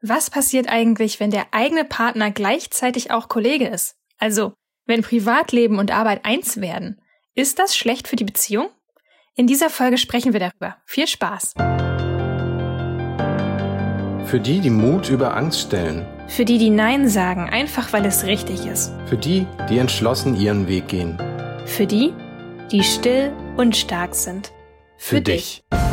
Was passiert eigentlich, wenn der eigene Partner gleichzeitig auch Kollege ist? Also, wenn Privatleben und Arbeit eins werden. Ist das schlecht für die Beziehung? In dieser Folge sprechen wir darüber. Viel Spaß! Für die, die Mut über Angst stellen. Für die, die Nein sagen, einfach weil es richtig ist. Für die, die entschlossen ihren Weg gehen. Für die, die still und stark sind. Für, Für dich. dich.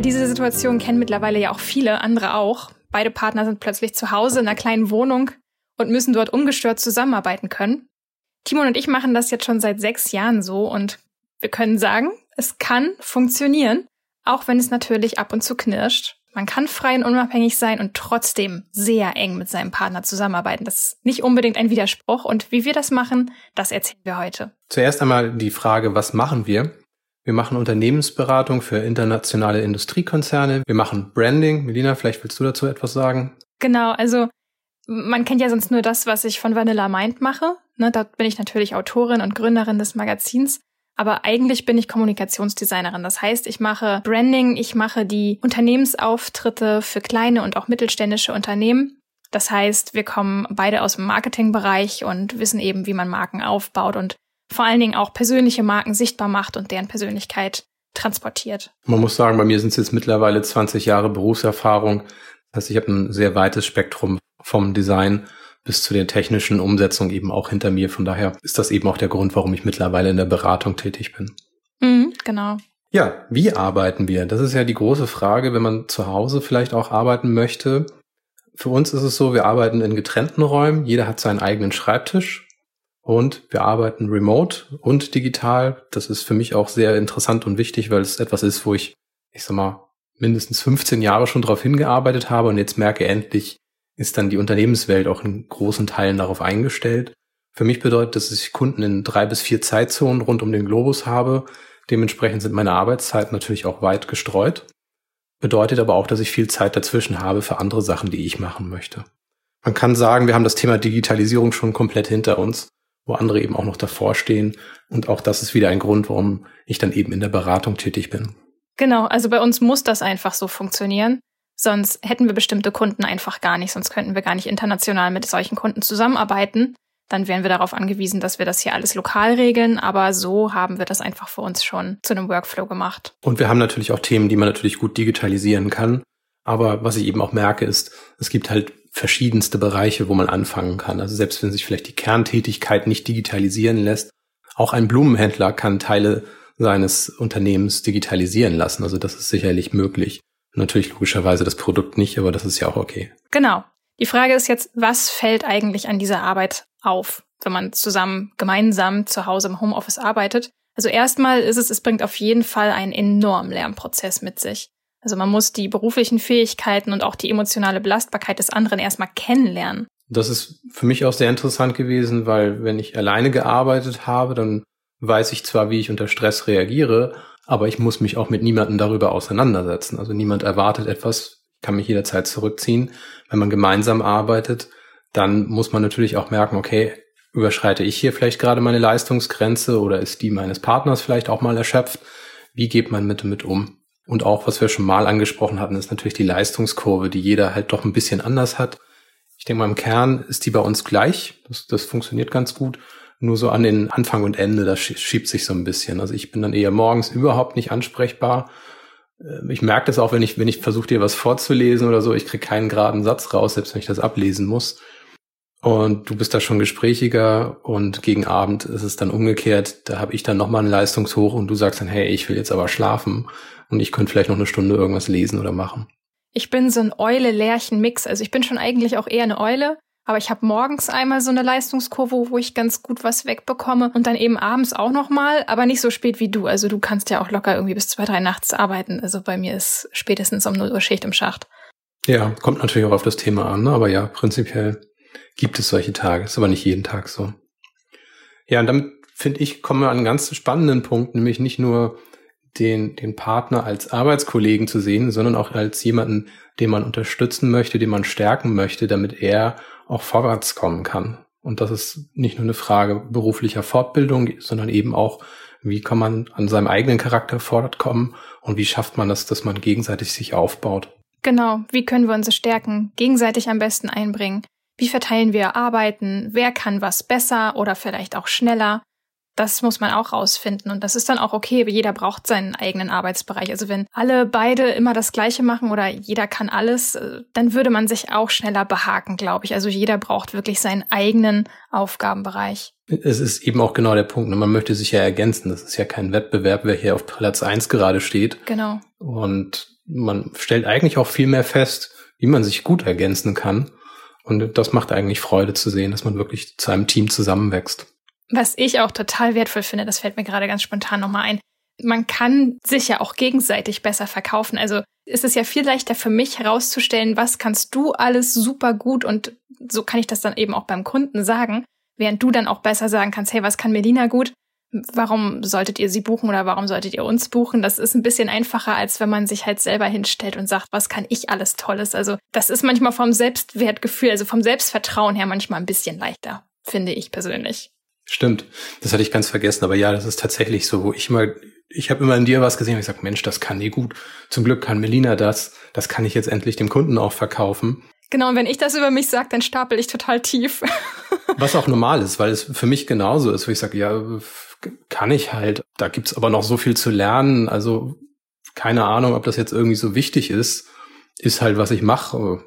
Ja, diese Situation kennen mittlerweile ja auch viele andere auch. Beide Partner sind plötzlich zu Hause in einer kleinen Wohnung und müssen dort ungestört zusammenarbeiten können. Timon und ich machen das jetzt schon seit sechs Jahren so und wir können sagen, es kann funktionieren, auch wenn es natürlich ab und zu knirscht. Man kann frei und unabhängig sein und trotzdem sehr eng mit seinem Partner zusammenarbeiten. Das ist nicht unbedingt ein Widerspruch. Und wie wir das machen, das erzählen wir heute. Zuerst einmal die Frage, was machen wir? Wir machen Unternehmensberatung für internationale Industriekonzerne. Wir machen Branding. Melina, vielleicht willst du dazu etwas sagen? Genau, also man kennt ja sonst nur das, was ich von Vanilla Mind mache. Ne, da bin ich natürlich Autorin und Gründerin des Magazins. Aber eigentlich bin ich Kommunikationsdesignerin. Das heißt, ich mache Branding, ich mache die Unternehmensauftritte für kleine und auch mittelständische Unternehmen. Das heißt, wir kommen beide aus dem Marketingbereich und wissen eben, wie man Marken aufbaut und vor allen Dingen auch persönliche Marken sichtbar macht und deren Persönlichkeit transportiert. Man muss sagen, bei mir sind es jetzt mittlerweile 20 Jahre Berufserfahrung. Das heißt, ich habe ein sehr weites Spektrum vom Design bis zu der technischen Umsetzung eben auch hinter mir. Von daher ist das eben auch der Grund, warum ich mittlerweile in der Beratung tätig bin. Mhm, genau. Ja, wie arbeiten wir? Das ist ja die große Frage, wenn man zu Hause vielleicht auch arbeiten möchte. Für uns ist es so, wir arbeiten in getrennten Räumen. Jeder hat seinen eigenen Schreibtisch. Und wir arbeiten remote und digital. Das ist für mich auch sehr interessant und wichtig, weil es etwas ist, wo ich, ich sag mal, mindestens 15 Jahre schon darauf hingearbeitet habe und jetzt merke endlich, ist dann die Unternehmenswelt auch in großen Teilen darauf eingestellt. Für mich bedeutet das, dass ich Kunden in drei bis vier Zeitzonen rund um den Globus habe. Dementsprechend sind meine Arbeitszeiten natürlich auch weit gestreut. Bedeutet aber auch, dass ich viel Zeit dazwischen habe für andere Sachen, die ich machen möchte. Man kann sagen, wir haben das Thema Digitalisierung schon komplett hinter uns wo andere eben auch noch davor stehen. Und auch das ist wieder ein Grund, warum ich dann eben in der Beratung tätig bin. Genau, also bei uns muss das einfach so funktionieren. Sonst hätten wir bestimmte Kunden einfach gar nicht, sonst könnten wir gar nicht international mit solchen Kunden zusammenarbeiten. Dann wären wir darauf angewiesen, dass wir das hier alles lokal regeln, aber so haben wir das einfach für uns schon zu einem Workflow gemacht. Und wir haben natürlich auch Themen, die man natürlich gut digitalisieren kann. Aber was ich eben auch merke, ist, es gibt halt verschiedenste Bereiche, wo man anfangen kann. Also selbst wenn sich vielleicht die Kerntätigkeit nicht digitalisieren lässt, auch ein Blumenhändler kann Teile seines Unternehmens digitalisieren lassen. Also das ist sicherlich möglich. Natürlich logischerweise das Produkt nicht, aber das ist ja auch okay. Genau. Die Frage ist jetzt, was fällt eigentlich an dieser Arbeit auf, wenn man zusammen gemeinsam zu Hause im Homeoffice arbeitet? Also erstmal ist es, es bringt auf jeden Fall einen enormen Lernprozess mit sich. Also man muss die beruflichen Fähigkeiten und auch die emotionale Belastbarkeit des anderen erstmal kennenlernen. Das ist für mich auch sehr interessant gewesen, weil wenn ich alleine gearbeitet habe, dann weiß ich zwar, wie ich unter Stress reagiere, aber ich muss mich auch mit niemandem darüber auseinandersetzen. Also niemand erwartet etwas, kann mich jederzeit zurückziehen. Wenn man gemeinsam arbeitet, dann muss man natürlich auch merken, okay, überschreite ich hier vielleicht gerade meine Leistungsgrenze oder ist die meines Partners vielleicht auch mal erschöpft? Wie geht man mit damit um? Und auch, was wir schon mal angesprochen hatten, ist natürlich die Leistungskurve, die jeder halt doch ein bisschen anders hat. Ich denke mal, im Kern ist die bei uns gleich. Das, das funktioniert ganz gut. Nur so an den Anfang und Ende, das schiebt sich so ein bisschen. Also ich bin dann eher morgens überhaupt nicht ansprechbar. Ähm, ich merke das auch, wenn ich, wenn ich versuche, dir was vorzulesen oder so, ich kriege keinen geraden Satz raus, selbst wenn ich das ablesen muss. Und du bist da schon gesprächiger und gegen Abend ist es dann umgekehrt. Da habe ich dann nochmal einen Leistungshoch und du sagst dann, hey, ich will jetzt aber schlafen und ich könnte vielleicht noch eine Stunde irgendwas lesen oder machen. Ich bin so ein Eule-Lerchen-Mix. Also ich bin schon eigentlich auch eher eine Eule, aber ich habe morgens einmal so eine Leistungskurve, wo ich ganz gut was wegbekomme und dann eben abends auch nochmal, aber nicht so spät wie du. Also du kannst ja auch locker irgendwie bis zwei, drei nachts arbeiten. Also bei mir ist spätestens um 0 Uhr Schicht im Schacht. Ja, kommt natürlich auch auf das Thema an, ne? aber ja, prinzipiell gibt es solche Tage. Ist aber nicht jeden Tag so. Ja, und damit finde ich, kommen wir an einen ganz spannenden Punkt, nämlich nicht nur den, den Partner als Arbeitskollegen zu sehen, sondern auch als jemanden, den man unterstützen möchte, den man stärken möchte, damit er auch vorwärts kommen kann. Und das ist nicht nur eine Frage beruflicher Fortbildung, sondern eben auch, wie kann man an seinem eigenen Charakter fortkommen und wie schafft man das, dass man gegenseitig sich aufbaut. Genau, wie können wir unsere Stärken gegenseitig am besten einbringen? Wie verteilen wir Arbeiten? Wer kann was besser oder vielleicht auch schneller? Das muss man auch rausfinden. Und das ist dann auch okay. Jeder braucht seinen eigenen Arbeitsbereich. Also wenn alle beide immer das Gleiche machen oder jeder kann alles, äh, dann würde man sich auch schneller behaken, glaube ich. Also jeder braucht wirklich seinen eigenen Aufgabenbereich. Es ist eben auch genau der Punkt. Ne? Man möchte sich ja ergänzen. Das ist ja kein Wettbewerb, wer hier auf Platz eins gerade steht. Genau. Und man stellt eigentlich auch viel mehr fest, wie man sich gut ergänzen kann. Und das macht eigentlich Freude zu sehen, dass man wirklich zu einem Team zusammenwächst. Was ich auch total wertvoll finde, das fällt mir gerade ganz spontan nochmal ein. Man kann sich ja auch gegenseitig besser verkaufen. Also ist es ja viel leichter für mich herauszustellen, was kannst du alles super gut und so kann ich das dann eben auch beim Kunden sagen, während du dann auch besser sagen kannst, hey, was kann Melina gut? Warum solltet ihr sie buchen oder warum solltet ihr uns buchen? Das ist ein bisschen einfacher, als wenn man sich halt selber hinstellt und sagt, was kann ich alles Tolles? Also das ist manchmal vom Selbstwertgefühl, also vom Selbstvertrauen her manchmal ein bisschen leichter, finde ich persönlich. Stimmt, das hatte ich ganz vergessen, aber ja, das ist tatsächlich so, wo ich mal, ich habe immer in dir was gesehen und ich sage, Mensch, das kann die gut. Zum Glück kann Melina das, das kann ich jetzt endlich dem Kunden auch verkaufen. Genau, und wenn ich das über mich sage, dann stapel ich total tief. was auch normal ist, weil es für mich genauso ist, wo ich sage, ja, kann ich halt. Da gibt's aber noch so viel zu lernen. Also keine Ahnung, ob das jetzt irgendwie so wichtig ist. Ist halt, was ich mache.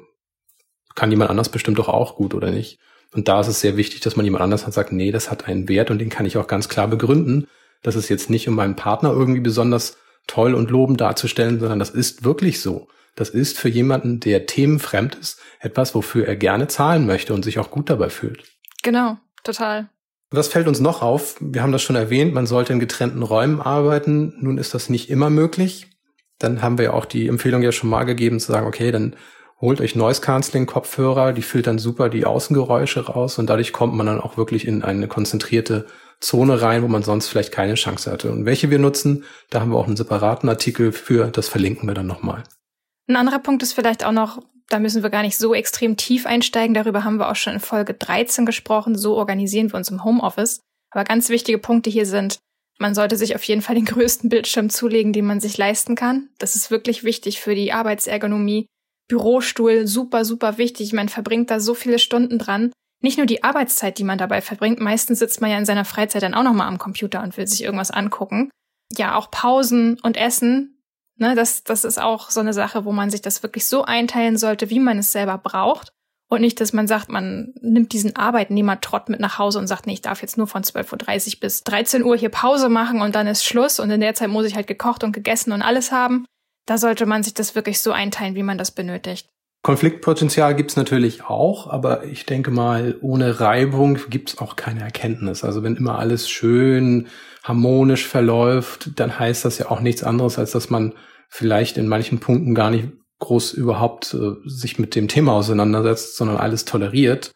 Kann jemand anders bestimmt doch auch gut, oder nicht? Und da ist es sehr wichtig, dass man jemand anders hat sagt, nee, das hat einen Wert und den kann ich auch ganz klar begründen. Das ist jetzt nicht, um meinen Partner irgendwie besonders toll und lobend darzustellen, sondern das ist wirklich so. Das ist für jemanden, der themenfremd ist, etwas, wofür er gerne zahlen möchte und sich auch gut dabei fühlt. Genau, total. Was fällt uns noch auf? Wir haben das schon erwähnt, man sollte in getrennten Räumen arbeiten. Nun ist das nicht immer möglich. Dann haben wir auch die Empfehlung ja schon mal gegeben zu sagen, okay, dann holt euch Noise Cancelling Kopfhörer, die filtern super die Außengeräusche raus und dadurch kommt man dann auch wirklich in eine konzentrierte Zone rein, wo man sonst vielleicht keine Chance hatte. Und welche wir nutzen, da haben wir auch einen separaten Artikel für, das verlinken wir dann nochmal. Ein anderer Punkt ist vielleicht auch noch, da müssen wir gar nicht so extrem tief einsteigen, darüber haben wir auch schon in Folge 13 gesprochen, so organisieren wir uns im Homeoffice. Aber ganz wichtige Punkte hier sind, man sollte sich auf jeden Fall den größten Bildschirm zulegen, den man sich leisten kann. Das ist wirklich wichtig für die Arbeitsergonomie. Bürostuhl, super, super wichtig. Man verbringt da so viele Stunden dran. Nicht nur die Arbeitszeit, die man dabei verbringt. Meistens sitzt man ja in seiner Freizeit dann auch nochmal am Computer und will sich irgendwas angucken. Ja, auch Pausen und Essen. Ne, das, das ist auch so eine Sache, wo man sich das wirklich so einteilen sollte, wie man es selber braucht. Und nicht, dass man sagt, man nimmt diesen Arbeitnehmer-Trott mit nach Hause und sagt, nee, ich darf jetzt nur von 12.30 Uhr bis 13 Uhr hier Pause machen und dann ist Schluss und in der Zeit muss ich halt gekocht und gegessen und alles haben. Da sollte man sich das wirklich so einteilen, wie man das benötigt. Konfliktpotenzial gibt's natürlich auch, aber ich denke mal, ohne Reibung gibt's auch keine Erkenntnis. Also wenn immer alles schön harmonisch verläuft, dann heißt das ja auch nichts anderes, als dass man vielleicht in manchen Punkten gar nicht groß überhaupt äh, sich mit dem Thema auseinandersetzt, sondern alles toleriert.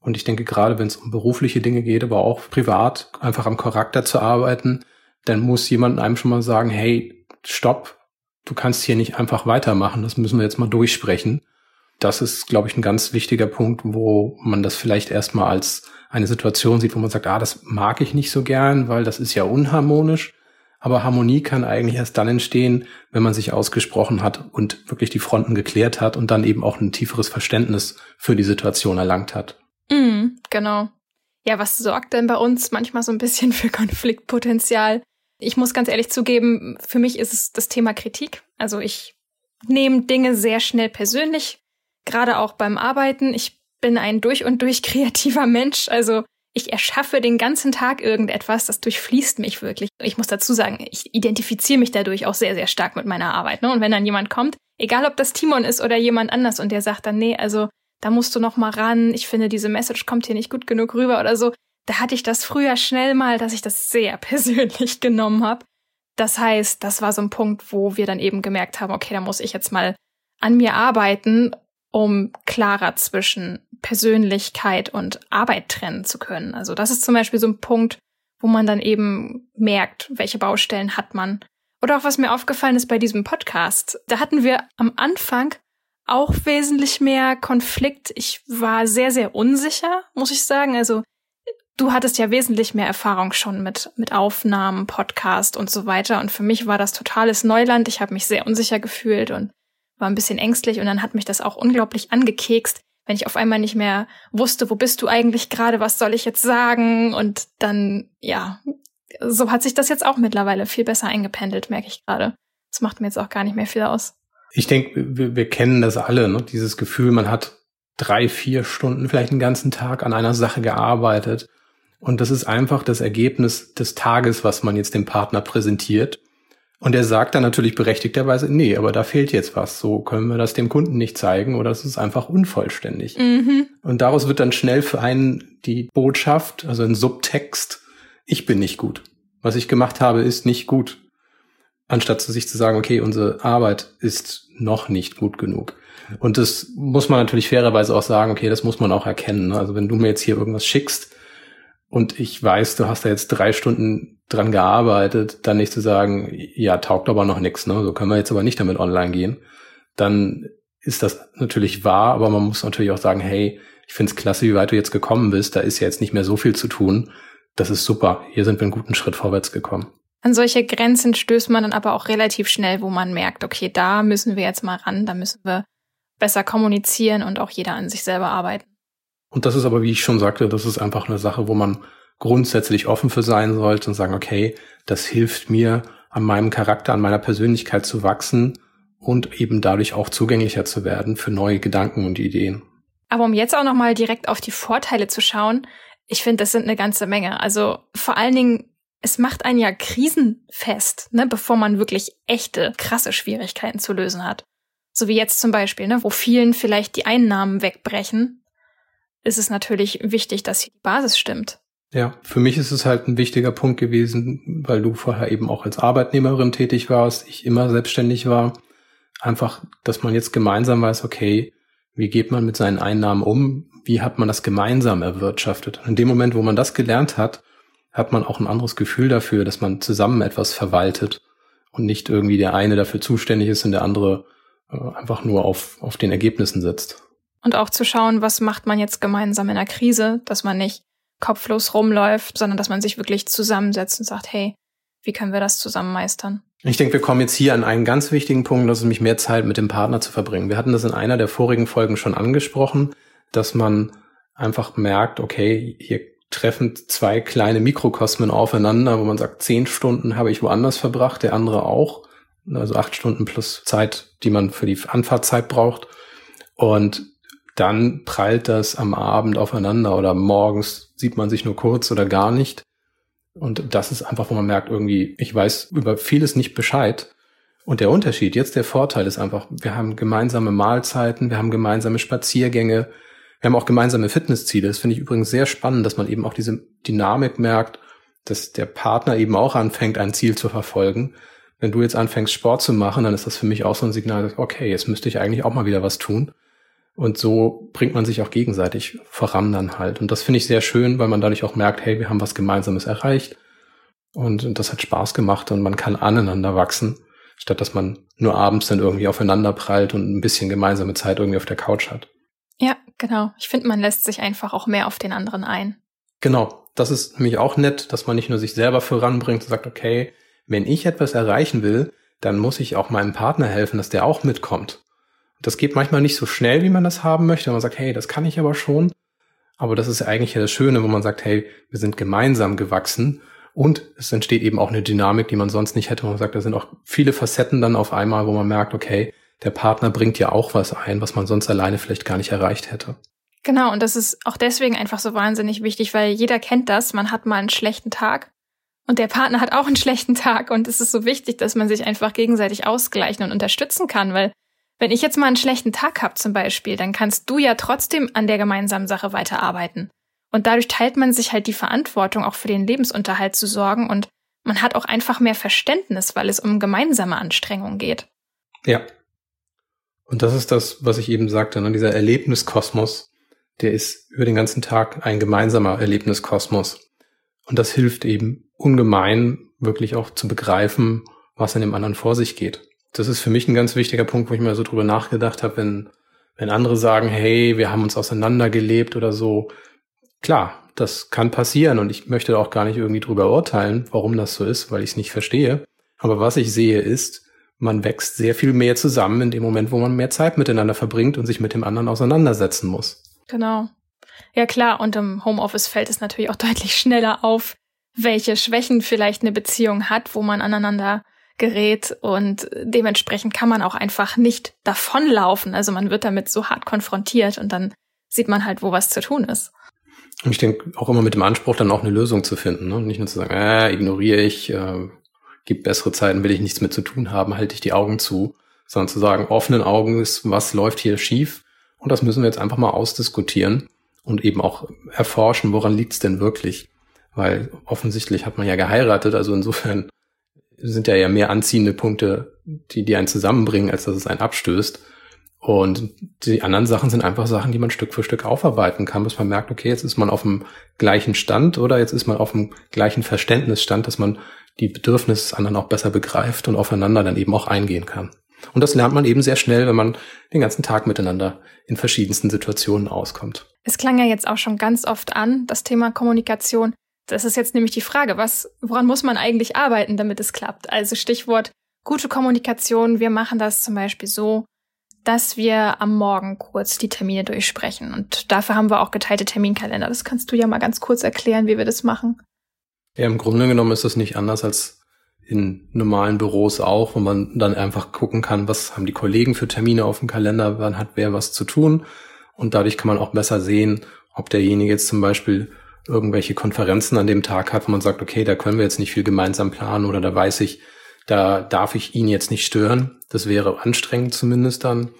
Und ich denke, gerade wenn es um berufliche Dinge geht, aber auch privat, einfach am Charakter zu arbeiten, dann muss jemand einem schon mal sagen, hey, stopp, du kannst hier nicht einfach weitermachen, das müssen wir jetzt mal durchsprechen. Das ist, glaube ich, ein ganz wichtiger Punkt, wo man das vielleicht erstmal als eine Situation sieht, wo man sagt, ah, das mag ich nicht so gern, weil das ist ja unharmonisch. Aber Harmonie kann eigentlich erst dann entstehen, wenn man sich ausgesprochen hat und wirklich die Fronten geklärt hat und dann eben auch ein tieferes Verständnis für die Situation erlangt hat. Mm, genau. Ja, was sorgt denn bei uns manchmal so ein bisschen für Konfliktpotenzial? Ich muss ganz ehrlich zugeben, für mich ist es das Thema Kritik. Also ich nehme Dinge sehr schnell persönlich, gerade auch beim Arbeiten. Ich bin ein durch und durch kreativer Mensch. Also ich erschaffe den ganzen Tag irgendetwas, das durchfließt mich wirklich. Ich muss dazu sagen, ich identifiziere mich dadurch auch sehr, sehr stark mit meiner Arbeit. Ne? Und wenn dann jemand kommt, egal ob das Timon ist oder jemand anders, und der sagt dann, nee, also da musst du noch mal ran, ich finde, diese Message kommt hier nicht gut genug rüber oder so, da hatte ich das früher schnell mal, dass ich das sehr persönlich genommen habe. Das heißt, das war so ein Punkt, wo wir dann eben gemerkt haben, okay, da muss ich jetzt mal an mir arbeiten, um klarer zwischen Persönlichkeit und Arbeit trennen zu können. Also das ist zum Beispiel so ein Punkt, wo man dann eben merkt, welche Baustellen hat man. Oder auch was mir aufgefallen ist bei diesem Podcast. Da hatten wir am Anfang auch wesentlich mehr Konflikt. Ich war sehr, sehr unsicher, muss ich sagen. Also du hattest ja wesentlich mehr Erfahrung schon mit, mit Aufnahmen, Podcast und so weiter. Und für mich war das totales Neuland. Ich habe mich sehr unsicher gefühlt und war ein bisschen ängstlich. Und dann hat mich das auch unglaublich angekekst, wenn ich auf einmal nicht mehr wusste, wo bist du eigentlich gerade, was soll ich jetzt sagen? Und dann, ja, so hat sich das jetzt auch mittlerweile viel besser eingependelt, merke ich gerade. Das macht mir jetzt auch gar nicht mehr viel aus. Ich denke, wir, wir kennen das alle, ne? dieses Gefühl, man hat drei, vier Stunden, vielleicht einen ganzen Tag an einer Sache gearbeitet. Und das ist einfach das Ergebnis des Tages, was man jetzt dem Partner präsentiert. Und er sagt dann natürlich berechtigterweise, nee, aber da fehlt jetzt was. So können wir das dem Kunden nicht zeigen oder es ist einfach unvollständig. Mhm. Und daraus wird dann schnell für einen die Botschaft, also ein Subtext, ich bin nicht gut. Was ich gemacht habe, ist nicht gut anstatt zu sich zu sagen, okay, unsere Arbeit ist noch nicht gut genug. Und das muss man natürlich fairerweise auch sagen, okay, das muss man auch erkennen. Ne? Also wenn du mir jetzt hier irgendwas schickst und ich weiß, du hast da jetzt drei Stunden dran gearbeitet, dann nicht zu sagen, ja, taugt aber noch nichts, ne? so können wir jetzt aber nicht damit online gehen, dann ist das natürlich wahr, aber man muss natürlich auch sagen, hey, ich finde es klasse, wie weit du jetzt gekommen bist, da ist ja jetzt nicht mehr so viel zu tun. Das ist super, hier sind wir einen guten Schritt vorwärts gekommen. An solche Grenzen stößt man dann aber auch relativ schnell, wo man merkt, okay, da müssen wir jetzt mal ran, da müssen wir besser kommunizieren und auch jeder an sich selber arbeiten. Und das ist aber, wie ich schon sagte, das ist einfach eine Sache, wo man grundsätzlich offen für sein sollte und sagen, okay, das hilft mir, an meinem Charakter, an meiner Persönlichkeit zu wachsen und eben dadurch auch zugänglicher zu werden für neue Gedanken und Ideen. Aber um jetzt auch nochmal direkt auf die Vorteile zu schauen, ich finde, das sind eine ganze Menge. Also vor allen Dingen es macht einen ja krisenfest, ne, bevor man wirklich echte, krasse Schwierigkeiten zu lösen hat. So wie jetzt zum Beispiel, ne, wo vielen vielleicht die Einnahmen wegbrechen, ist es natürlich wichtig, dass die Basis stimmt. Ja, für mich ist es halt ein wichtiger Punkt gewesen, weil du vorher eben auch als Arbeitnehmerin tätig warst, ich immer selbstständig war. Einfach, dass man jetzt gemeinsam weiß, okay, wie geht man mit seinen Einnahmen um? Wie hat man das gemeinsam erwirtschaftet? Und in dem Moment, wo man das gelernt hat, hat man auch ein anderes Gefühl dafür, dass man zusammen etwas verwaltet und nicht irgendwie der eine dafür zuständig ist und der andere äh, einfach nur auf, auf den Ergebnissen sitzt. Und auch zu schauen, was macht man jetzt gemeinsam in der Krise, dass man nicht kopflos rumläuft, sondern dass man sich wirklich zusammensetzt und sagt, hey, wie können wir das zusammen meistern? Ich denke, wir kommen jetzt hier an einen ganz wichtigen Punkt, das ist nämlich mehr Zeit mit dem Partner zu verbringen. Wir hatten das in einer der vorigen Folgen schon angesprochen, dass man einfach merkt, okay, hier treffen zwei kleine Mikrokosmen aufeinander, wo man sagt, zehn Stunden habe ich woanders verbracht, der andere auch. Also acht Stunden plus Zeit, die man für die Anfahrtzeit braucht. Und dann prallt das am Abend aufeinander oder morgens sieht man sich nur kurz oder gar nicht. Und das ist einfach, wo man merkt, irgendwie, ich weiß über vieles nicht Bescheid. Und der Unterschied, jetzt der Vorteil ist einfach, wir haben gemeinsame Mahlzeiten, wir haben gemeinsame Spaziergänge, wir haben auch gemeinsame Fitnessziele. Das finde ich übrigens sehr spannend, dass man eben auch diese Dynamik merkt, dass der Partner eben auch anfängt, ein Ziel zu verfolgen. Wenn du jetzt anfängst, Sport zu machen, dann ist das für mich auch so ein Signal, okay, jetzt müsste ich eigentlich auch mal wieder was tun. Und so bringt man sich auch gegenseitig voran dann halt. Und das finde ich sehr schön, weil man dadurch auch merkt, hey, wir haben was Gemeinsames erreicht. Und das hat Spaß gemacht und man kann aneinander wachsen, statt dass man nur abends dann irgendwie aufeinander prallt und ein bisschen gemeinsame Zeit irgendwie auf der Couch hat. Ja, genau. Ich finde, man lässt sich einfach auch mehr auf den anderen ein. Genau. Das ist nämlich auch nett, dass man nicht nur sich selber voranbringt und sagt, okay, wenn ich etwas erreichen will, dann muss ich auch meinem Partner helfen, dass der auch mitkommt. Das geht manchmal nicht so schnell, wie man das haben möchte. Man sagt, hey, das kann ich aber schon. Aber das ist eigentlich das Schöne, wo man sagt, hey, wir sind gemeinsam gewachsen und es entsteht eben auch eine Dynamik, die man sonst nicht hätte. Man sagt, da sind auch viele Facetten dann auf einmal, wo man merkt, okay, der Partner bringt ja auch was ein, was man sonst alleine vielleicht gar nicht erreicht hätte. Genau, und das ist auch deswegen einfach so wahnsinnig wichtig, weil jeder kennt das, man hat mal einen schlechten Tag und der Partner hat auch einen schlechten Tag und es ist so wichtig, dass man sich einfach gegenseitig ausgleichen und unterstützen kann, weil wenn ich jetzt mal einen schlechten Tag habe zum Beispiel, dann kannst du ja trotzdem an der gemeinsamen Sache weiterarbeiten. Und dadurch teilt man sich halt die Verantwortung, auch für den Lebensunterhalt zu sorgen und man hat auch einfach mehr Verständnis, weil es um gemeinsame Anstrengungen geht. Ja, und das ist das, was ich eben sagte, ne? dieser Erlebniskosmos, der ist über den ganzen Tag ein gemeinsamer Erlebniskosmos. Und das hilft eben ungemein, wirklich auch zu begreifen, was in dem anderen vor sich geht. Das ist für mich ein ganz wichtiger Punkt, wo ich mal so drüber nachgedacht habe, wenn, wenn andere sagen, hey, wir haben uns auseinandergelebt oder so. Klar, das kann passieren und ich möchte auch gar nicht irgendwie drüber urteilen, warum das so ist, weil ich es nicht verstehe. Aber was ich sehe ist, man wächst sehr viel mehr zusammen in dem Moment, wo man mehr Zeit miteinander verbringt und sich mit dem anderen auseinandersetzen muss. Genau. Ja klar, und im Homeoffice fällt es natürlich auch deutlich schneller auf, welche Schwächen vielleicht eine Beziehung hat, wo man aneinander gerät und dementsprechend kann man auch einfach nicht davonlaufen. Also man wird damit so hart konfrontiert und dann sieht man halt, wo was zu tun ist. Ich denke auch immer mit dem Anspruch, dann auch eine Lösung zu finden. Ne? Nicht nur zu sagen, äh, ignoriere ich, äh, gibt bessere Zeiten, will ich nichts mehr zu tun haben, halte ich die Augen zu, sondern zu sagen, offenen Augen ist, was läuft hier schief und das müssen wir jetzt einfach mal ausdiskutieren und eben auch erforschen, woran liegt's denn wirklich. Weil offensichtlich hat man ja geheiratet, also insofern sind ja ja mehr anziehende Punkte, die, die einen zusammenbringen, als dass es einen abstößt. Und die anderen Sachen sind einfach Sachen, die man Stück für Stück aufarbeiten kann, bis man merkt, okay, jetzt ist man auf dem gleichen Stand oder jetzt ist man auf dem gleichen Verständnisstand, dass man die Bedürfnisse des anderen auch besser begreift und aufeinander dann eben auch eingehen kann. Und das lernt man eben sehr schnell, wenn man den ganzen Tag miteinander in verschiedensten Situationen auskommt. Es klang ja jetzt auch schon ganz oft an, das Thema Kommunikation. Das ist jetzt nämlich die Frage, was, woran muss man eigentlich arbeiten, damit es klappt? Also Stichwort gute Kommunikation. Wir machen das zum Beispiel so, dass wir am Morgen kurz die Termine durchsprechen. Und dafür haben wir auch geteilte Terminkalender. Das kannst du ja mal ganz kurz erklären, wie wir das machen. Ja, im Grunde genommen ist das nicht anders als in normalen Büros auch, wo man dann einfach gucken kann, was haben die Kollegen für Termine auf dem Kalender, wann hat wer was zu tun. Und dadurch kann man auch besser sehen, ob derjenige jetzt zum Beispiel irgendwelche Konferenzen an dem Tag hat, wo man sagt, okay, da können wir jetzt nicht viel gemeinsam planen oder da weiß ich, da darf ich ihn jetzt nicht stören. Das wäre anstrengend zumindest dann.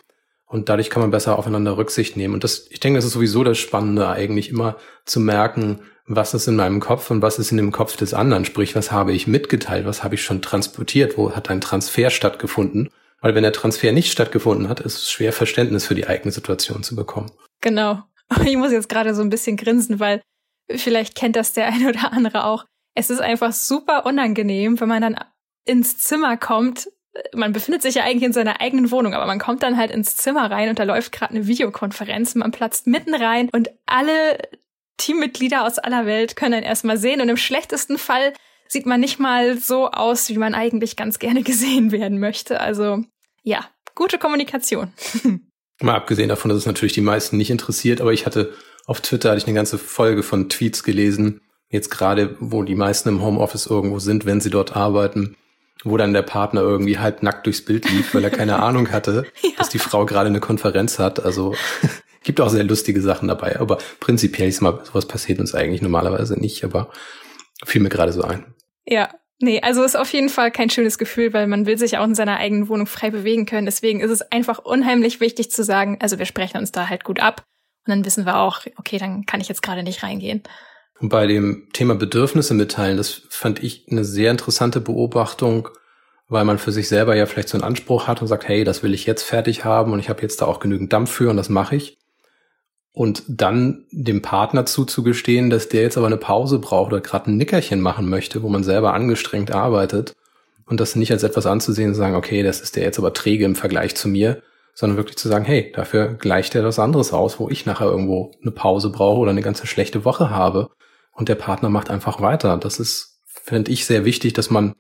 Und dadurch kann man besser aufeinander Rücksicht nehmen. Und das, ich denke, das ist sowieso das Spannende eigentlich immer zu merken, was ist in meinem Kopf und was ist in dem Kopf des anderen. Sprich, was habe ich mitgeteilt, was habe ich schon transportiert, wo hat ein Transfer stattgefunden. Weil wenn der Transfer nicht stattgefunden hat, ist es schwer, Verständnis für die eigene Situation zu bekommen. Genau. Ich muss jetzt gerade so ein bisschen grinsen, weil vielleicht kennt das der eine oder andere auch. Es ist einfach super unangenehm, wenn man dann ins Zimmer kommt. Man befindet sich ja eigentlich in seiner eigenen Wohnung, aber man kommt dann halt ins Zimmer rein und da läuft gerade eine Videokonferenz. Man platzt mitten rein und alle Teammitglieder aus aller Welt können dann erstmal sehen und im schlechtesten Fall sieht man nicht mal so aus, wie man eigentlich ganz gerne gesehen werden möchte. Also ja, gute Kommunikation. Mal abgesehen davon, dass es natürlich die meisten nicht interessiert, aber ich hatte auf Twitter hatte ich eine ganze Folge von Tweets gelesen, jetzt gerade, wo die meisten im Homeoffice irgendwo sind, wenn sie dort arbeiten, wo dann der Partner irgendwie halb nackt durchs Bild lief, weil er keine Ahnung hatte, ja. dass die Frau gerade eine Konferenz hat. Also gibt auch sehr lustige Sachen dabei, aber prinzipiell ist mal sowas passiert uns eigentlich normalerweise nicht, aber fiel mir gerade so ein. Ja, Nee, also ist auf jeden Fall kein schönes Gefühl, weil man will sich auch in seiner eigenen Wohnung frei bewegen können. Deswegen ist es einfach unheimlich wichtig zu sagen, also wir sprechen uns da halt gut ab und dann wissen wir auch, okay, dann kann ich jetzt gerade nicht reingehen. Und bei dem Thema Bedürfnisse mitteilen, das fand ich eine sehr interessante Beobachtung, weil man für sich selber ja vielleicht so einen Anspruch hat und sagt, hey, das will ich jetzt fertig haben und ich habe jetzt da auch genügend Dampf für und das mache ich. Und dann dem Partner zuzugestehen, dass der jetzt aber eine Pause braucht oder gerade ein Nickerchen machen möchte, wo man selber angestrengt arbeitet und das nicht als etwas anzusehen und sagen, okay, das ist der jetzt aber träge im Vergleich zu mir, sondern wirklich zu sagen, hey, dafür gleicht er was anderes aus, wo ich nachher irgendwo eine Pause brauche oder eine ganze schlechte Woche habe. Und der Partner macht einfach weiter. Das ist, finde ich, sehr wichtig, dass man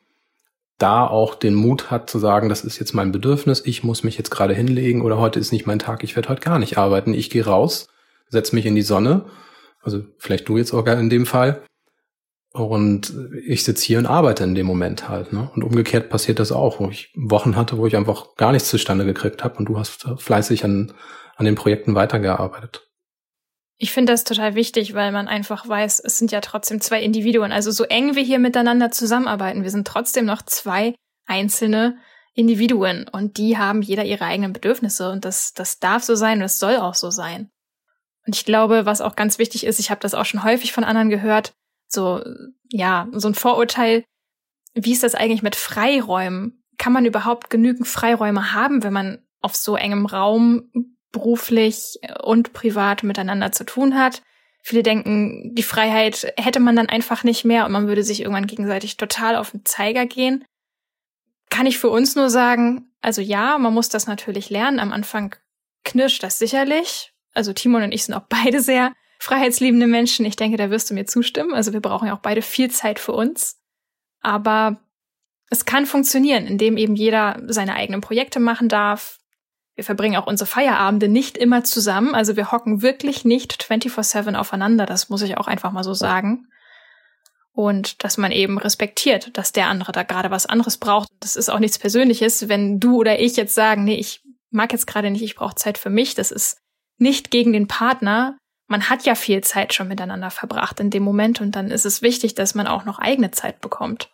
da auch den Mut hat zu sagen, das ist jetzt mein Bedürfnis, ich muss mich jetzt gerade hinlegen oder heute ist nicht mein Tag, ich werde heute gar nicht arbeiten, ich gehe raus setze mich in die Sonne, also vielleicht du jetzt auch in dem Fall, und ich sitze hier und arbeite in dem Moment halt. Ne? Und umgekehrt passiert das auch, wo ich Wochen hatte, wo ich einfach gar nichts zustande gekriegt habe und du hast fleißig an, an den Projekten weitergearbeitet. Ich finde das total wichtig, weil man einfach weiß, es sind ja trotzdem zwei Individuen. Also so eng wir hier miteinander zusammenarbeiten, wir sind trotzdem noch zwei einzelne Individuen und die haben jeder ihre eigenen Bedürfnisse und das, das darf so sein und es soll auch so sein. Und ich glaube, was auch ganz wichtig ist, ich habe das auch schon häufig von anderen gehört, so, ja, so ein Vorurteil, wie ist das eigentlich mit Freiräumen? Kann man überhaupt genügend Freiräume haben, wenn man auf so engem Raum beruflich und privat miteinander zu tun hat? Viele denken, die Freiheit hätte man dann einfach nicht mehr und man würde sich irgendwann gegenseitig total auf den Zeiger gehen. kann ich für uns nur sagen, also ja, man muss das natürlich lernen. Am Anfang knirscht das sicherlich. Also Timon und ich sind auch beide sehr freiheitsliebende Menschen. Ich denke, da wirst du mir zustimmen. Also wir brauchen ja auch beide viel Zeit für uns. Aber es kann funktionieren, indem eben jeder seine eigenen Projekte machen darf. Wir verbringen auch unsere Feierabende nicht immer zusammen. Also wir hocken wirklich nicht 24-7 aufeinander. Das muss ich auch einfach mal so sagen. Und dass man eben respektiert, dass der andere da gerade was anderes braucht. Das ist auch nichts Persönliches, wenn du oder ich jetzt sagen, nee, ich mag jetzt gerade nicht, ich brauche Zeit für mich. Das ist nicht gegen den Partner. Man hat ja viel Zeit schon miteinander verbracht in dem Moment und dann ist es wichtig, dass man auch noch eigene Zeit bekommt.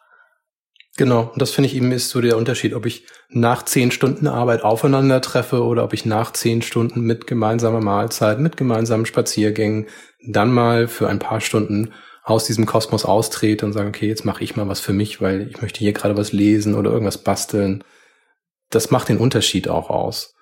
Genau, und das finde ich eben ist so der Unterschied, ob ich nach zehn Stunden Arbeit aufeinander treffe oder ob ich nach zehn Stunden mit gemeinsamer Mahlzeit, mit gemeinsamen Spaziergängen dann mal für ein paar Stunden aus diesem Kosmos austrete und sage, okay, jetzt mache ich mal was für mich, weil ich möchte hier gerade was lesen oder irgendwas basteln. Das macht den Unterschied auch aus.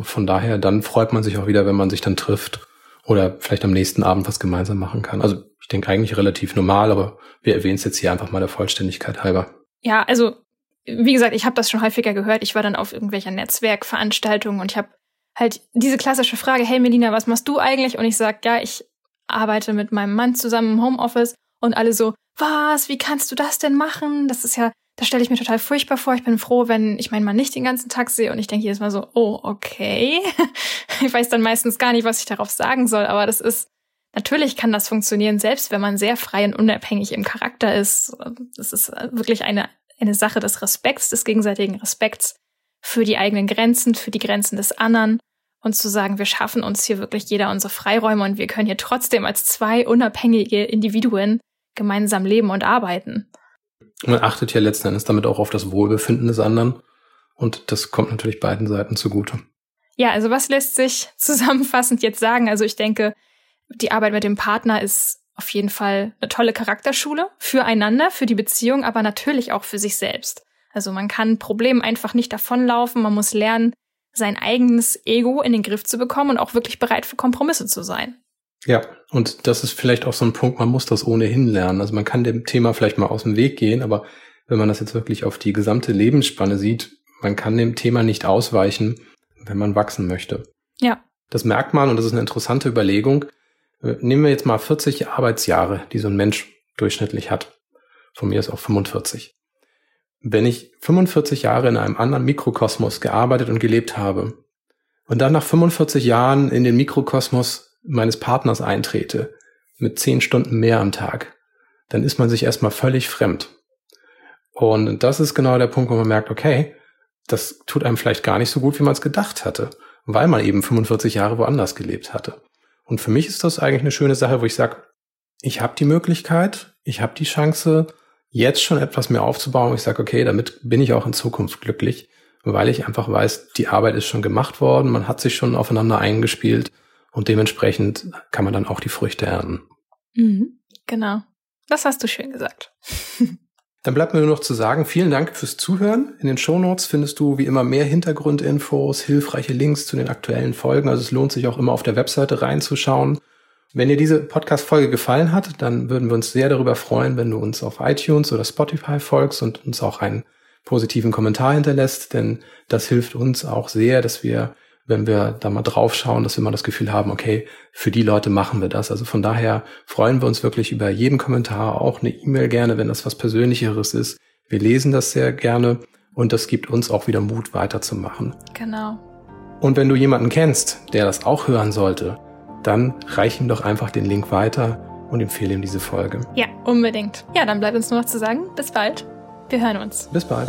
Von daher, dann freut man sich auch wieder, wenn man sich dann trifft oder vielleicht am nächsten Abend was gemeinsam machen kann. Also ich denke eigentlich relativ normal, aber wir erwähnen es jetzt hier einfach mal der Vollständigkeit halber. Ja, also wie gesagt, ich habe das schon häufiger gehört. Ich war dann auf irgendwelcher Netzwerkveranstaltungen und ich habe halt diese klassische Frage, hey Melina, was machst du eigentlich? Und ich sag, ja, ich arbeite mit meinem Mann zusammen im Homeoffice und alle so, was, wie kannst du das denn machen? Das ist ja, das stelle ich mir total furchtbar vor. Ich bin froh, wenn ich meinen Mann nicht den ganzen Tag sehe und ich denke jedes Mal so, oh, okay. ich weiß dann meistens gar nicht, was ich darauf sagen soll, aber das ist, natürlich kann das funktionieren, selbst wenn man sehr frei und unabhängig im Charakter ist. Das ist wirklich eine, eine Sache des Respekts, des gegenseitigen Respekts für die eigenen Grenzen, für die Grenzen des anderen und zu sagen, wir schaffen uns hier wirklich jeder unsere Freiräume und wir können hier trotzdem als zwei unabhängige Individuen gemeinsam leben und arbeiten. Man achtet ja letzten Endes damit auch auf das Wohlbefinden des anderen und das kommt natürlich beiden Seiten zugute. Ja, also was lässt sich zusammenfassend jetzt sagen? Also ich denke, die Arbeit mit dem Partner ist auf jeden Fall eine tolle Charakterschule füreinander, für die Beziehung, aber natürlich auch für sich selbst. Also man kann Problemen einfach nicht davonlaufen, man muss lernen, sein eigenes Ego in den Griff zu bekommen und auch wirklich bereit für Kompromisse zu sein. Ja, und das ist vielleicht auch so ein Punkt, man muss das ohnehin lernen. Also man kann dem Thema vielleicht mal aus dem Weg gehen, aber wenn man das jetzt wirklich auf die gesamte Lebensspanne sieht, man kann dem Thema nicht ausweichen, wenn man wachsen möchte. Ja. Das merkt man und das ist eine interessante Überlegung. Nehmen wir jetzt mal 40 Arbeitsjahre, die so ein Mensch durchschnittlich hat. Von mir ist auch 45. Wenn ich 45 Jahre in einem anderen Mikrokosmos gearbeitet und gelebt habe und dann nach 45 Jahren in den Mikrokosmos meines Partners eintrete, mit 10 Stunden mehr am Tag, dann ist man sich erstmal völlig fremd. Und das ist genau der Punkt, wo man merkt, okay, das tut einem vielleicht gar nicht so gut, wie man es gedacht hatte, weil man eben 45 Jahre woanders gelebt hatte. Und für mich ist das eigentlich eine schöne Sache, wo ich sage, ich habe die Möglichkeit, ich habe die Chance, jetzt schon etwas mehr aufzubauen. Ich sage, okay, damit bin ich auch in Zukunft glücklich, weil ich einfach weiß, die Arbeit ist schon gemacht worden, man hat sich schon aufeinander eingespielt und dementsprechend kann man dann auch die Früchte ernten. Mhm, genau. Das hast du schön gesagt. Dann bleibt mir nur noch zu sagen, vielen Dank fürs Zuhören. In den Shownotes findest du wie immer mehr Hintergrundinfos, hilfreiche Links zu den aktuellen Folgen. Also es lohnt sich auch immer auf der Webseite reinzuschauen. Wenn dir diese Podcast-Folge gefallen hat, dann würden wir uns sehr darüber freuen, wenn du uns auf iTunes oder Spotify folgst und uns auch einen positiven Kommentar hinterlässt, denn das hilft uns auch sehr, dass wir, wenn wir da mal drauf schauen, dass wir mal das Gefühl haben, okay, für die Leute machen wir das. Also von daher freuen wir uns wirklich über jeden Kommentar, auch eine E-Mail gerne, wenn das was Persönlicheres ist. Wir lesen das sehr gerne und das gibt uns auch wieder Mut weiterzumachen. Genau. Und wenn du jemanden kennst, der das auch hören sollte, dann reich ihm doch einfach den Link weiter und empfehle ihm diese Folge. Ja, unbedingt. Ja, dann bleibt uns nur noch zu sagen, bis bald. Wir hören uns. Bis bald.